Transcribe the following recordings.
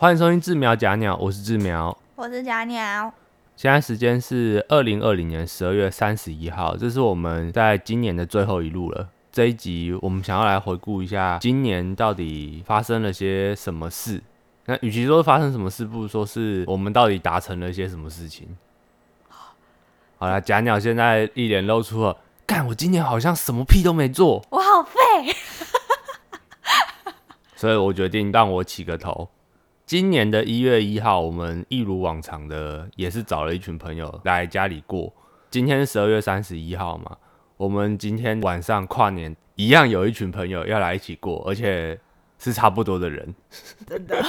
欢迎收听智苗假鸟，我是智苗。我是假鸟，现在时间是二零二零年十二月三十一号，这是我们在今年的最后一路了。这一集我们想要来回顾一下今年到底发生了些什么事。那与其说发生什么事，不如说是我们到底达成了些什么事情。好了，假鸟现在一脸露出了，干我今年好像什么屁都没做，我好废。所以我决定让我起个头。今年的一月一号，我们一如往常的，也是找了一群朋友来家里过。今天是十二月三十一号嘛，我们今天晚上跨年一样有一群朋友要来一起过，而且是差不多的人。真的，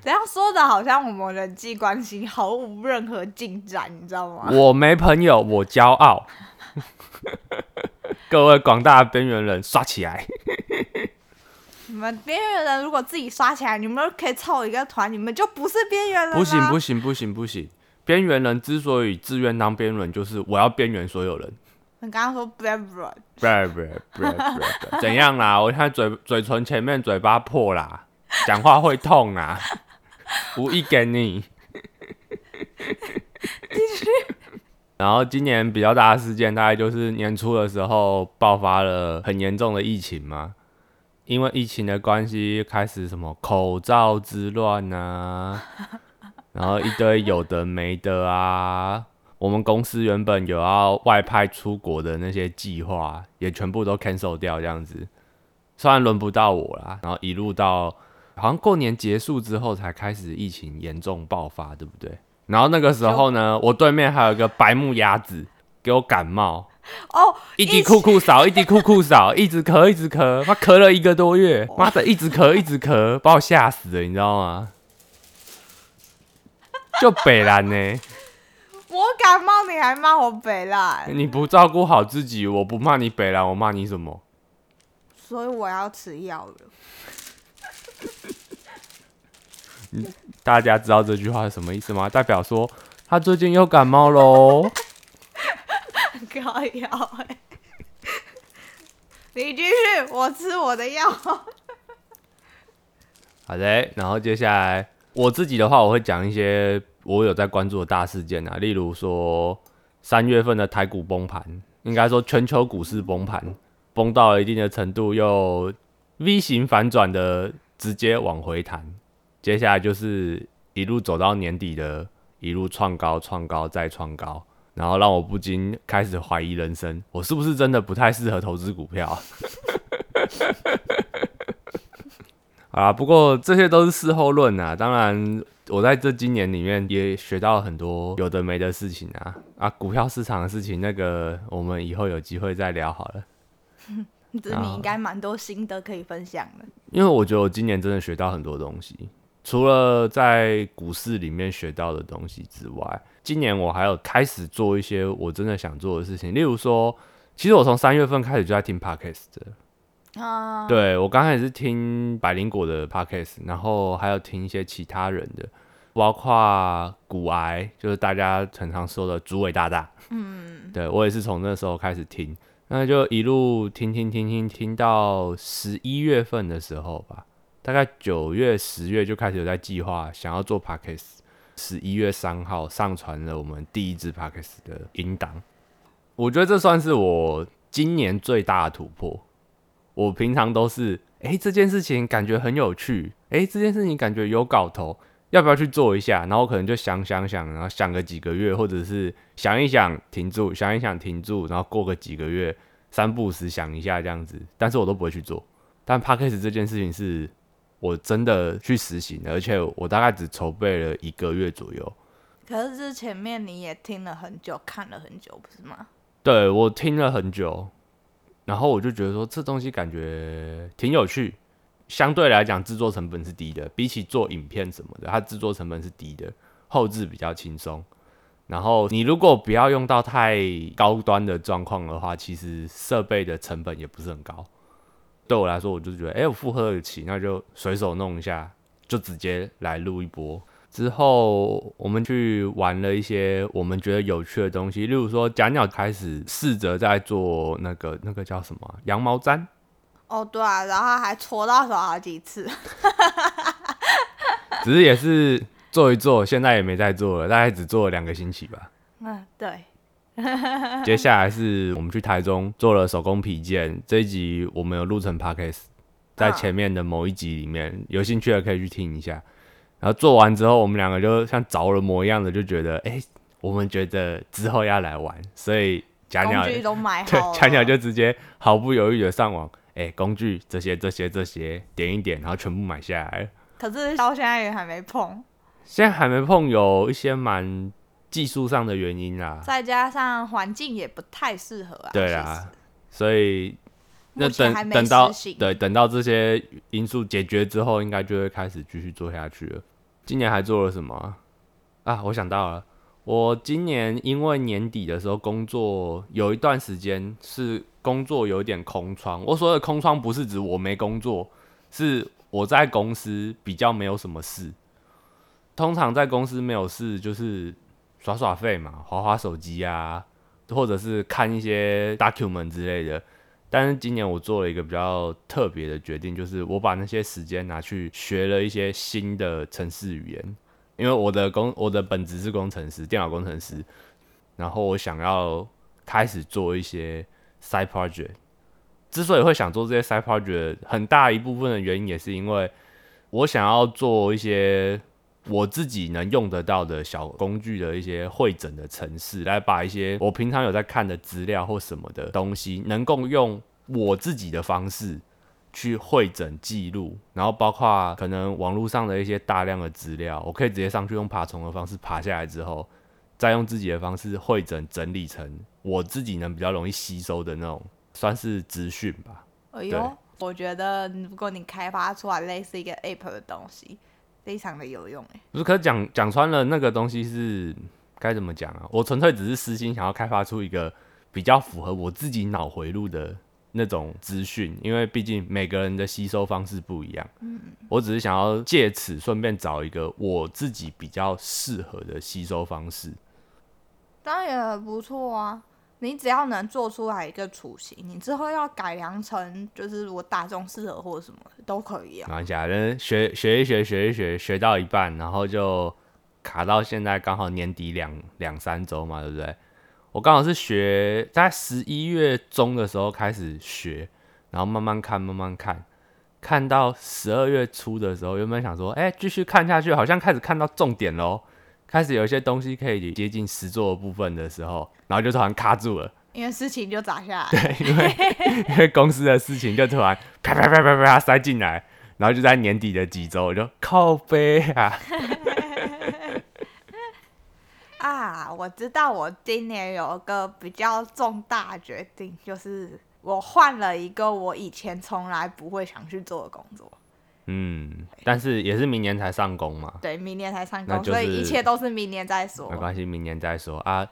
这样说的好像我们人际关系毫无任何进展，你知道吗？我没朋友，我骄傲。各位广大边缘人，刷起来！你们边缘人如果自己刷起来，你们可以凑一个团，你们就不是边缘人。不行不行不行不行！边缘人之所以自愿当边缘人，就是我要边缘所有人。你刚刚说怎样啦？我现在嘴嘴唇前面嘴巴破啦，讲话会痛啊！无意给你。继续。然后今年比较大的事件，大概就是年初的时候爆发了很严重的疫情嘛。因为疫情的关系，开始什么口罩之乱啊，然后一堆有的没的啊。我们公司原本有要外派出国的那些计划，也全部都 cancel 掉，这样子。虽然轮不到我啦，然后一路到好像过年结束之后，才开始疫情严重爆发，对不对？然后那个时候呢，我对面还有一个白木鸭子，给我感冒。哦，一滴酷酷少，一滴酷酷少，一直咳，一直咳，他咳了一个多月，妈的，一直咳，一直咳，把我吓死了，你知道吗？就北兰呢，我感冒你还骂我北兰？你不照顾好自己，我不骂你北兰，我骂你什么？所以我要吃药了。大家知道这句话是什么意思吗？代表说他最近又感冒喽。膏药哎，你继续，我吃我的药。好的，然后接下来我自己的话，我会讲一些我有在关注的大事件啊，例如说三月份的台股崩盘，应该说全球股市崩盘，崩到了一定的程度，又 V 型反转的直接往回弹，接下来就是一路走到年底的一路创高、创高再创高。然后让我不禁开始怀疑人生，我是不是真的不太适合投资股票？啊，不过这些都是事后论啊。当然，我在这今年里面也学到了很多有的没的事情啊。啊，股票市场的事情，那个我们以后有机会再聊好了。这你应该蛮多心得可以分享的。因为我觉得我今年真的学到很多东西，除了在股市里面学到的东西之外。今年我还有开始做一些我真的想做的事情，例如说，其实我从三月份开始就在听 podcast 啊，对我刚开始是听百灵果的 podcast，然后还有听一些其他人的，包括骨癌，就是大家常常说的主伟大大，嗯，对我也是从那时候开始听，那就一路听听听听听到十一月份的时候吧，大概九月十月就开始有在计划想要做 podcast。十一月三号上传了我们第一支 podcast 的音档，我觉得这算是我今年最大的突破。我平常都是，哎，这件事情感觉很有趣，哎，这件事情感觉有搞头，要不要去做一下？然后可能就想想想，然后想个几个月，或者是想一想停住，想一想停住，然后过个几个月，三不时想一下这样子，但是我都不会去做。但 podcast 这件事情是。我真的去实行，而且我大概只筹备了一个月左右。可是这前面你也听了很久，看了很久，不是吗？对，我听了很久，然后我就觉得说这东西感觉挺有趣，相对来讲制作成本是低的，比起做影片什么的，它制作成本是低的，后置比较轻松。然后你如果不要用到太高端的状况的话，其实设备的成本也不是很高。对我来说，我就觉得，哎，我负荷得起，那就随手弄一下，就直接来录一波。之后，我们去玩了一些我们觉得有趣的东西，例如说，假鸟开始试着在做那个那个叫什么羊毛毡。哦，对啊，然后还搓到手好几次。只是也是做一做，现在也没在做了，大概只做了两个星期吧。嗯，对，接下来是我们去台中做了手工皮件，这一集我们有录成 podcast，在前面的某一集里面，有兴趣的可以去听一下。然后做完之后，我们两个就像着了魔一样的，就觉得，哎、我们觉得之后要来玩，所以假鸟假 鸟就直接毫不犹豫的上网，哎、工具这些这些这些点一点，然后全部买下来。可是到现在也还没碰，现在还没碰，有一些蛮技术上的原因啦，再加上环境也不太适合啊。对啊，所以那等等到对等到这些因素解决之后，应该就会开始继续做下去了。今年还做了什么啊？啊我想到了，我今年因为年底的时候工作有一段时间是工作有一点空窗。我所谓的空窗不是指我没工作，是我在公司比较没有什么事。通常在公司没有事就是耍耍废嘛，划划手机啊，或者是看一些 document 之类的。但是今年我做了一个比较特别的决定，就是我把那些时间拿去学了一些新的程式语言，因为我的工我的本职是工程师，电脑工程师，然后我想要开始做一些 side project。之所以会想做这些 side project，很大一部分的原因也是因为我想要做一些我自己能用得到的小工具的一些会诊的程式，来把一些我平常有在看的资料或什么的东西，能够用我自己的方式去会诊记录，然后包括可能网络上的一些大量的资料，我可以直接上去用爬虫的方式爬下来之后，再用自己的方式会诊整理成我自己能比较容易吸收的那种，算是资讯吧。哎呦，我觉得如果你开发出来类似一个 app 的东西，非常的有用哎。不是，可是讲讲穿了，那个东西是该怎么讲啊？我纯粹只是私心想要开发出一个比较符合我自己脑回路的那种资讯，因为毕竟每个人的吸收方式不一样。嗯，我只是想要借此顺便找一个我自己比较适合的吸收方式。当然也很不错啊。你只要能做出来一个雏形，你之后要改良成就是如果大众适合或者什么都可以啊。马来西亚人学学一学学一学学到一半，然后就卡到现在刚好年底两两三周嘛，对不对？我刚好是学在十一月中的时候开始学，然后慢慢看慢慢看，看到十二月初的时候，原本想说，哎、继续看下去，好像开始看到重点喽，开始有一些东西可以接近实作的部分的时候，然后就突然卡住了。因为事情就砸下来，对，因为因为公司的事情就突然啪啪啪啪啪啪塞进来，然后就在年底的几周，我就靠背啊，啊，我知道我今年有一个比较重大的决定，就是我换了一个我以前从来不会想去做的工作。嗯，但是也是明年才上工嘛，对，明年才上工，就是所以一切都是明年再说没。关系，明年再说啊。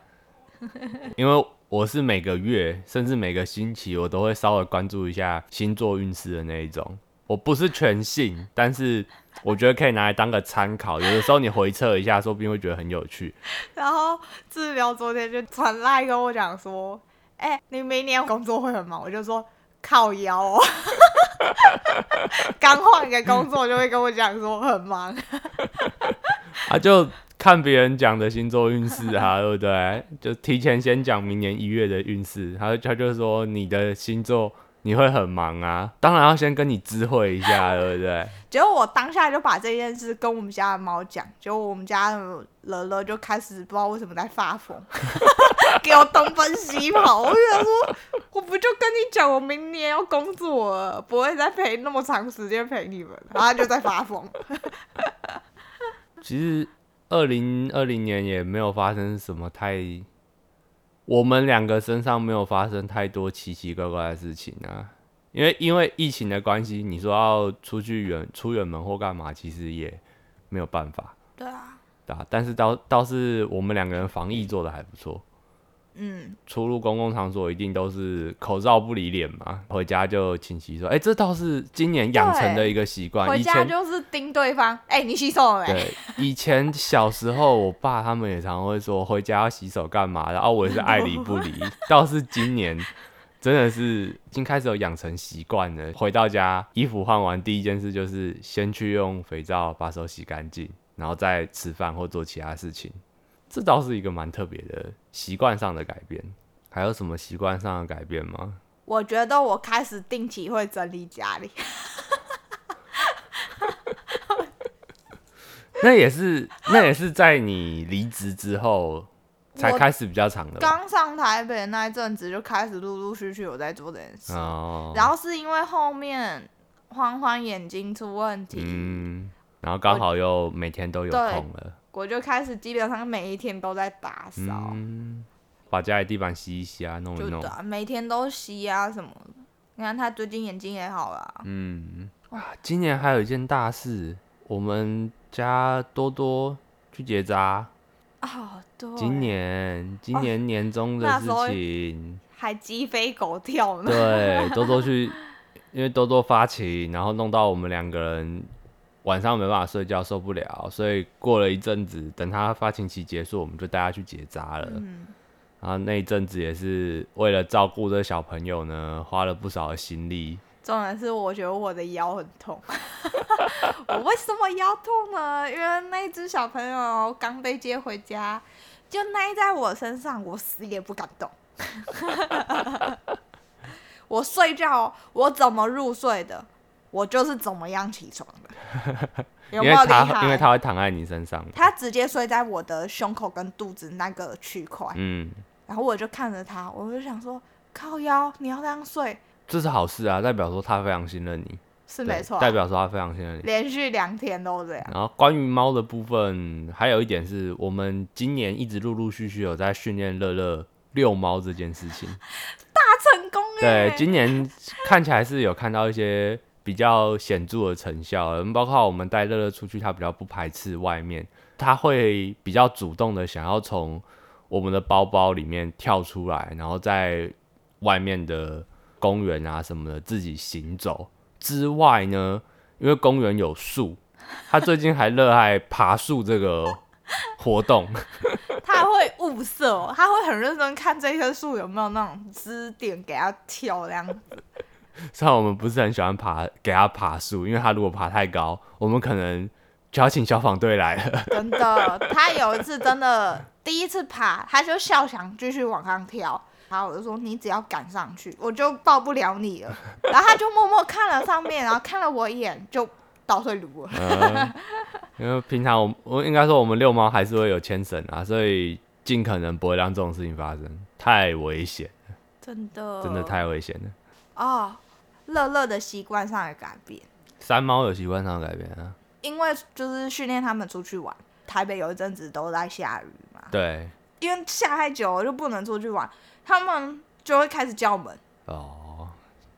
因为我是每个月甚至每个星期，我都会稍微关注一下星座运势的那一种。我不是全信，但是我觉得可以拿来当个参考。有的时候你回测一下，说不定会觉得很有趣。然后治疗昨天就传来跟我讲说：“哎、你明年工作会很忙。”我就说：“靠腰哦。” 刚换一个工作就会跟我讲说很忙，啊，就看别人讲的星座运势啊，对不对？就提前先讲明年一月的运势，他他就说你的星座你会很忙啊，当然要先跟你知会一下，对不对？结果我当下就把这件事跟我们家的猫讲，结果我们家的乐乐就开始不知道为什么在发疯，给我东奔西跑。我就想说，我不就跟你讲，我明年要工作了，不会再陪那么长时间陪你们，然后就在发疯。其实二零二零年也没有发生什么太，我们两个身上没有发生太多奇奇怪怪的事情啊。因为因为疫情的关系，你说要出去远出远门或干嘛，其实也没有办法，对啊，对啊。但是倒倒是我们两个人防疫做的还不错，嗯，出入公共场所一定都是口罩不离脸嘛，回家就勤洗手。哎、这倒是今年养成的一个习惯。回家就是盯对方，哎、你洗手了没？对，以前小时候，我爸他们也常会说回家要洗手干嘛，然后我也是爱理不理。倒是今年真的是已经开始有养成习惯了。回到家，衣服换完，第一件事就是先去用肥皂把手洗干净，然后再吃饭或做其他事情。这倒是一个蛮特别的习惯上的改变。还有什么习惯上的改变吗？我觉得我开始定期会整理家里，那也是，那也是在你离职之后才我开始比较长的吧。刚上台北那一阵子就开始陆陆续续有在做这件事，哦，然后是因为后面欢欢眼睛出问题，嗯，然后刚好又每天都有空了，我就开始基本上每一天都在打扫，嗯，把家里地板洗一洗啊，弄一弄。每天都洗啊什么的。你看他最近眼睛也好了，嗯，哇，今年还有一件大事，我们家多多去结扎。今年今年年终的事那时候情，还鸡飞狗跳呢，对，多多去，因为多多发情，然后弄到我们两个人晚上没办法睡觉，受不了，所以过了一阵子，等他发情期结束，我们就带他去结扎了。嗯，然后那一阵子也是为了照顾这小朋友呢，花了不少的心力。重点是我觉得我的腰很痛，我为什么腰痛呢？因为那一只小朋友刚被接回家，就赖在我身上，我死也不敢动。我睡觉，我怎么入睡的，我就是怎么样起床的，有没有厉因为他害？因为他会躺在你身上，他直接睡在我的胸口跟肚子那个区块，嗯，然后我就看着他，我就想说，靠腰，你要这样睡这是好事啊，代表说他非常信任你，对是没错啊，代表说他非常信任你。连续两天都这样。然后关于猫的部分，还有一点是我们今年一直陆陆续续有在训练乐乐遛猫这件事情。大成功哎！对，今年看起来是有看到一些比较显著的成效，包括我们带乐乐出去，他比较不排斥外面，他会比较主动的想要从我们的包包里面跳出来，然后在外面的公园啊什么的自己行走。之外呢，因为公园有树，他最近还热爱爬树这个活动。他会物色，他会很认真看这棵树有没有那种支点给他跳这样子。虽然我们不是很喜欢爬，给他爬树，因为他如果爬太高，我们可能就要请消防队来了。真的，他有一次真的第一次爬，他就笑想继续往上跳，然后我就说你只要赶上去，我就抱不了你了。然后他就默默看了上面，然后看了我一眼，就倒退路了。呃，因为平常我我应该说我们遛猫还是会有牵绳啊，所以尽可能不会让这种事情发生，太危险，真的，真的太危险了。哦，乐乐的习惯上的改变。山猫有习惯上的改变啊，因为就是训练他们出去玩，台北有一阵子都在下雨嘛，对因为下太久了就不能出去玩，他们就会开始叫门。哦，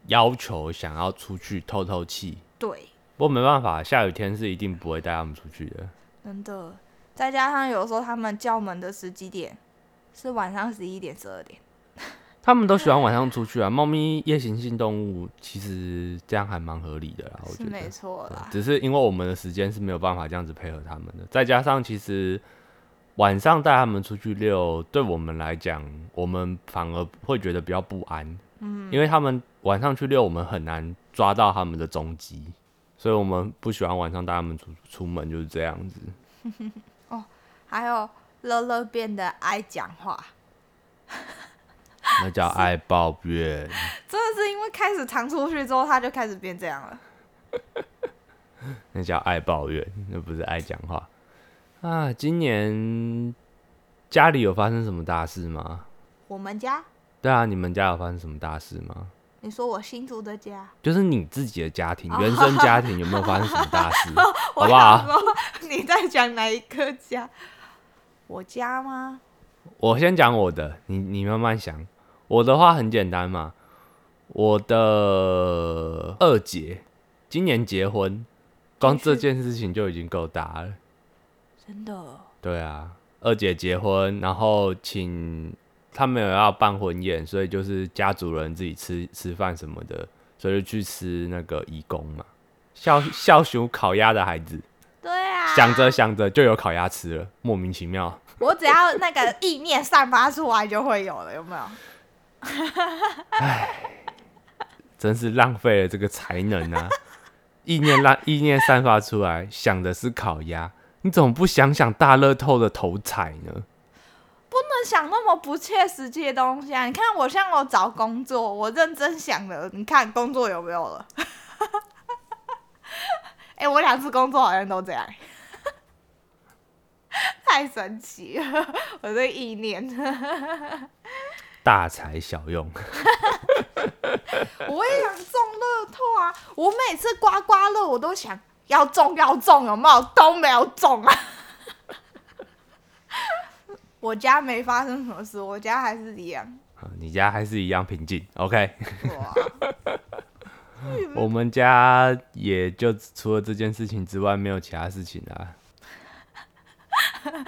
要求想要出去透透气，对，不过没办法，下雨天是一定不会带他们出去的。真的。再加上有时候他们叫门的时机点是晚上十一点、十二点，他们都喜欢晚上出去啊，猫咪夜行性动物，其实这样还蛮合理的啦，我觉得是没。错啦。只是因为我们的时间是没有办法这样子配合他们的，再加上其实晚上带他们出去遛，对我们来讲，我们反而会觉得比较不安，嗯，因为他们晚上去遛，我们很难抓到他们的踪迹，所以我们不喜欢晚上带他们出出门，就是这样子。哦还有乐乐变得爱讲话，那叫爱抱怨，真的是因为开始常出去之后，他就开始变这样了。那叫爱抱怨，那不是爱讲话啊。今年家里有发生什么大事吗？我们家，对啊，你们家有发生什么大事吗？你说我新竹的家，就是你自己的家庭，原生家庭有没有发生什么大事？好不好你在讲哪一个家？我家吗？我先讲我的，你你慢慢想。我的话很简单嘛，我的二姐今年结婚，光这件事情就已经够大了。真的，对啊，二姐结婚，然后请他们有要办婚宴，所以就是家族人自己吃吃饭什么的，所以就去吃那个义工嘛。孝孝熊烤鸭的孩子，对啊，想着想着就有烤鸭吃了，莫名其妙。我只要那个意念散发出来就会有了，有没有？哎真是浪费了这个才能啊！意念让意念散发出来，想的是烤鸭，你怎么不想想大乐透的头彩呢？不能想那么不切实际的东西啊！你看我像我找工作，我认真想了，你看工作有没有了？哎、我两次工作好像都这样，太神奇了！我这意念，大材小用，我也想中乐透啊！我每次刮刮乐，我都想要中要中，有没有？都没有中啊！我家没发生什么事，我家还是一样。啊你家还是一样平静。OK，我们家也就除了这件事情之外，没有其他事情啊。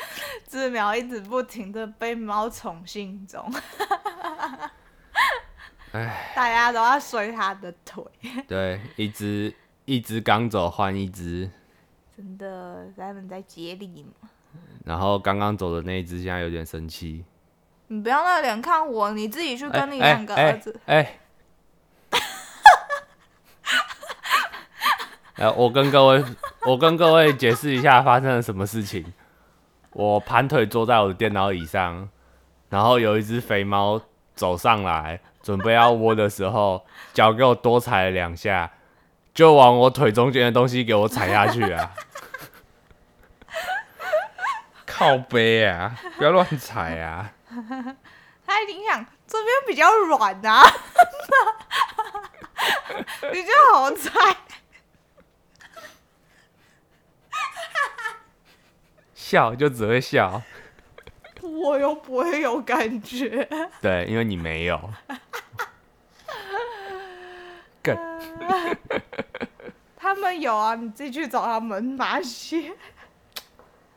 志苗一直不停的被猫宠幸中，唉，大家都要摔他的腿，对，一只一只刚走换一只，真的，他们在接力嘛。然后刚刚走的那一只现在有点生气。你不要那脸看我，你自己去跟你哎两个哎儿子。哎，哎 我跟各位，我跟各位解释一下发生了什么事情。我盘腿坐在我的电脑椅上，然后有一只肥猫走上来，准备要窝的时候，脚给我多踩了两下，就往我腿中间的东西给我踩下去啊！靠背啊，不要乱踩啊！他一定想这边比较软啊，比较好踩。笑就只会笑，我又不会有感觉。对，因为你没有。他们有啊，你自己去找他们哪些？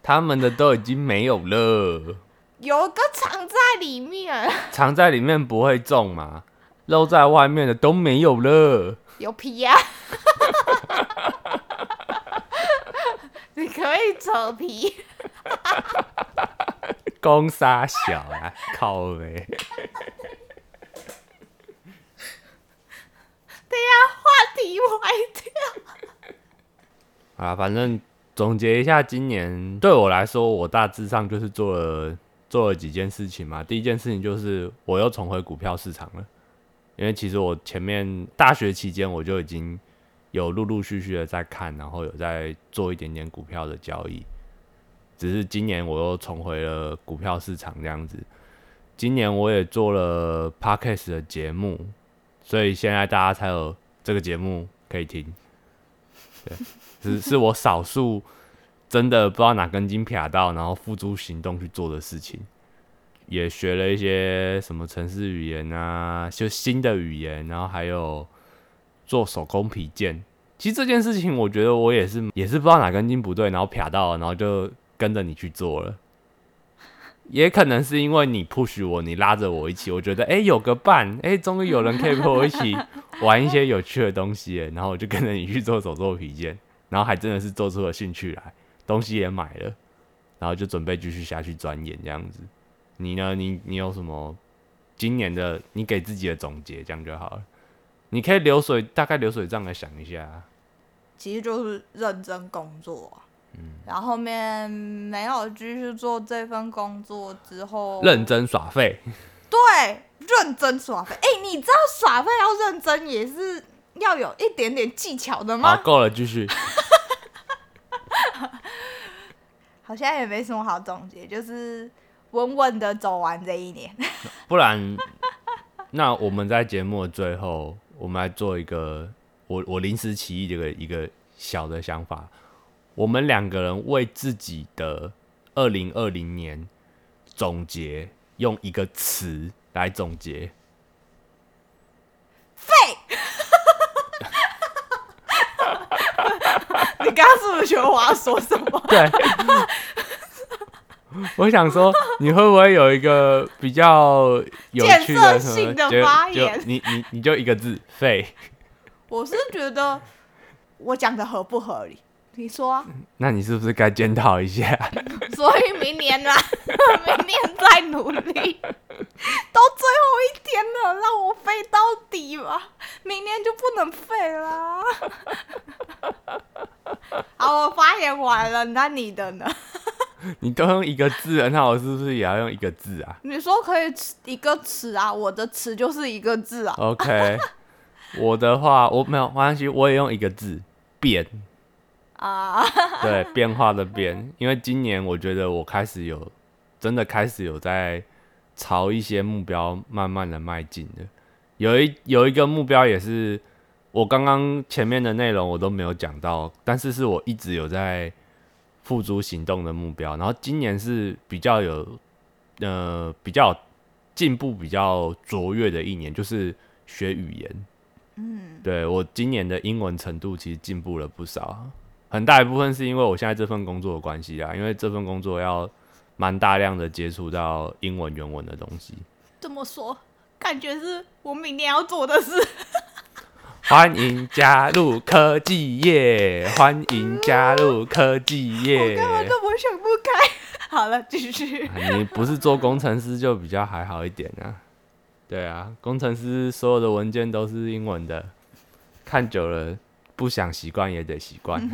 他们的都已经没有了，有个藏在里面，藏在里面不会中嘛，露在外面的都没有了。有皮呀、你可以扯皮。公杀小啊，靠呗。等一下话题歪掉。啊，反正总结一下，今年对我来说，我大致上就是做了做了几件事情嘛。第一件事情就是我又重回股票市场了，因为其实我前面大学期间我就已经有陆陆续续的在看，然后有在做一点点股票的交易。只是今年我又重回了股票市场这样子。今年我也做了 podcast 的节目，所以现在大家才有这个节目可以听。对，是是我少数真的不知道哪根筋撇到，然后付诸行动去做的事情。也学了一些什么城市语言啊，就新的语言，然后还有做手工皮件。其实这件事情，我觉得我也是也是不知道哪根筋不对，然后撇到了，然后就跟着你去做了。也可能是因为你 push 我，你拉着我一起，我觉得哎、诶有个伴，哎、终于有人 可以陪我一起玩一些有趣的东西耶，然后我就跟着你去做手做皮件，然后还真的是做出了兴趣来，东西也买了，然后就准备继续下去钻研这样子。你呢？你你有什么今年的你给自己的总结？这样就好了。你可以流水大概流水账来想一下。其实就是认真工作啊、然后后面没有继续做这份工作之后，认真耍废，对认真耍废。哎、你知道耍废要认真也是要有一点点技巧的好，吗？够了，继续。好像也没什么好总结，就是稳稳的走完这一年。不然，那我们在节目的最后，我们来做一个我我临时起意的一个一个小的想法。我们两个人为自己的二零二零年总结，用一个词来总结。废 你刚刚是不是觉得我要说什么？对，我想说，你会不会有一个比较有趣的什么建设性的发言就你你你就一个字废。我是觉得我讲的合不合理？你说啊。那你是不是该检讨一下？所以明年啦，明年再努力。都最后一天了，让我废到底吧，明年就不能废啦。好，我发言完了，那你的呢？你都用一个字了，那我是不是也要用一个字啊你说可以一个词啊，我的词就是一个字啊。？OK，我的话我没有没关系，我也用一个字变。啊，对，变化的变，因为今年我觉得我开始有真的开始有在朝一些目标慢慢的迈进的。有一有一个目标也是我刚刚前面的内容我都没有讲到，但是是我一直有在付诸行动的目标。然后今年是比较有呃比较进步比较卓越的一年，就是学语言。嗯，对我今年的英文程度其实进步了不少。很大一部分是因为我现在这份工作的关系啊，因为这份工作要蛮大量的接触到英文原文的东西。这么说，感觉是我明年要做的事。欢迎加入科技业，欢迎加入科技业。我根本就我想不开。好了，继续。啊你不是做工程师就比较还好一点啊。对啊，工程师所有的文件都是英文的，看久了不想习惯也得习惯。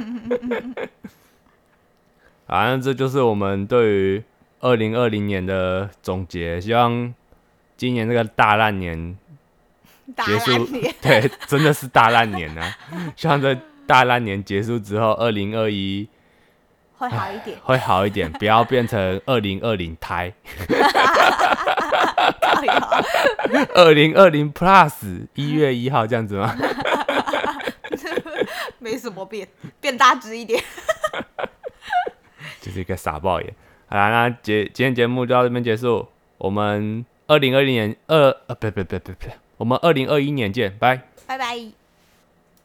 反正这就是我们对于二零二零年的总结，希望今年这个大烂年大结束 对，真的是大烂年啊！希望这大烂年结束之后，二零二一会好一点。会好一点，不要变成二零二零胎，二零二零 Plus 一月一号这样子吗？没什么变，变大只一点。就是一个傻爆眼。好啦，那节今天节目就到这边结束，我们二零二零年二呃不不不不不，我们二零二一年见，拜。拜拜。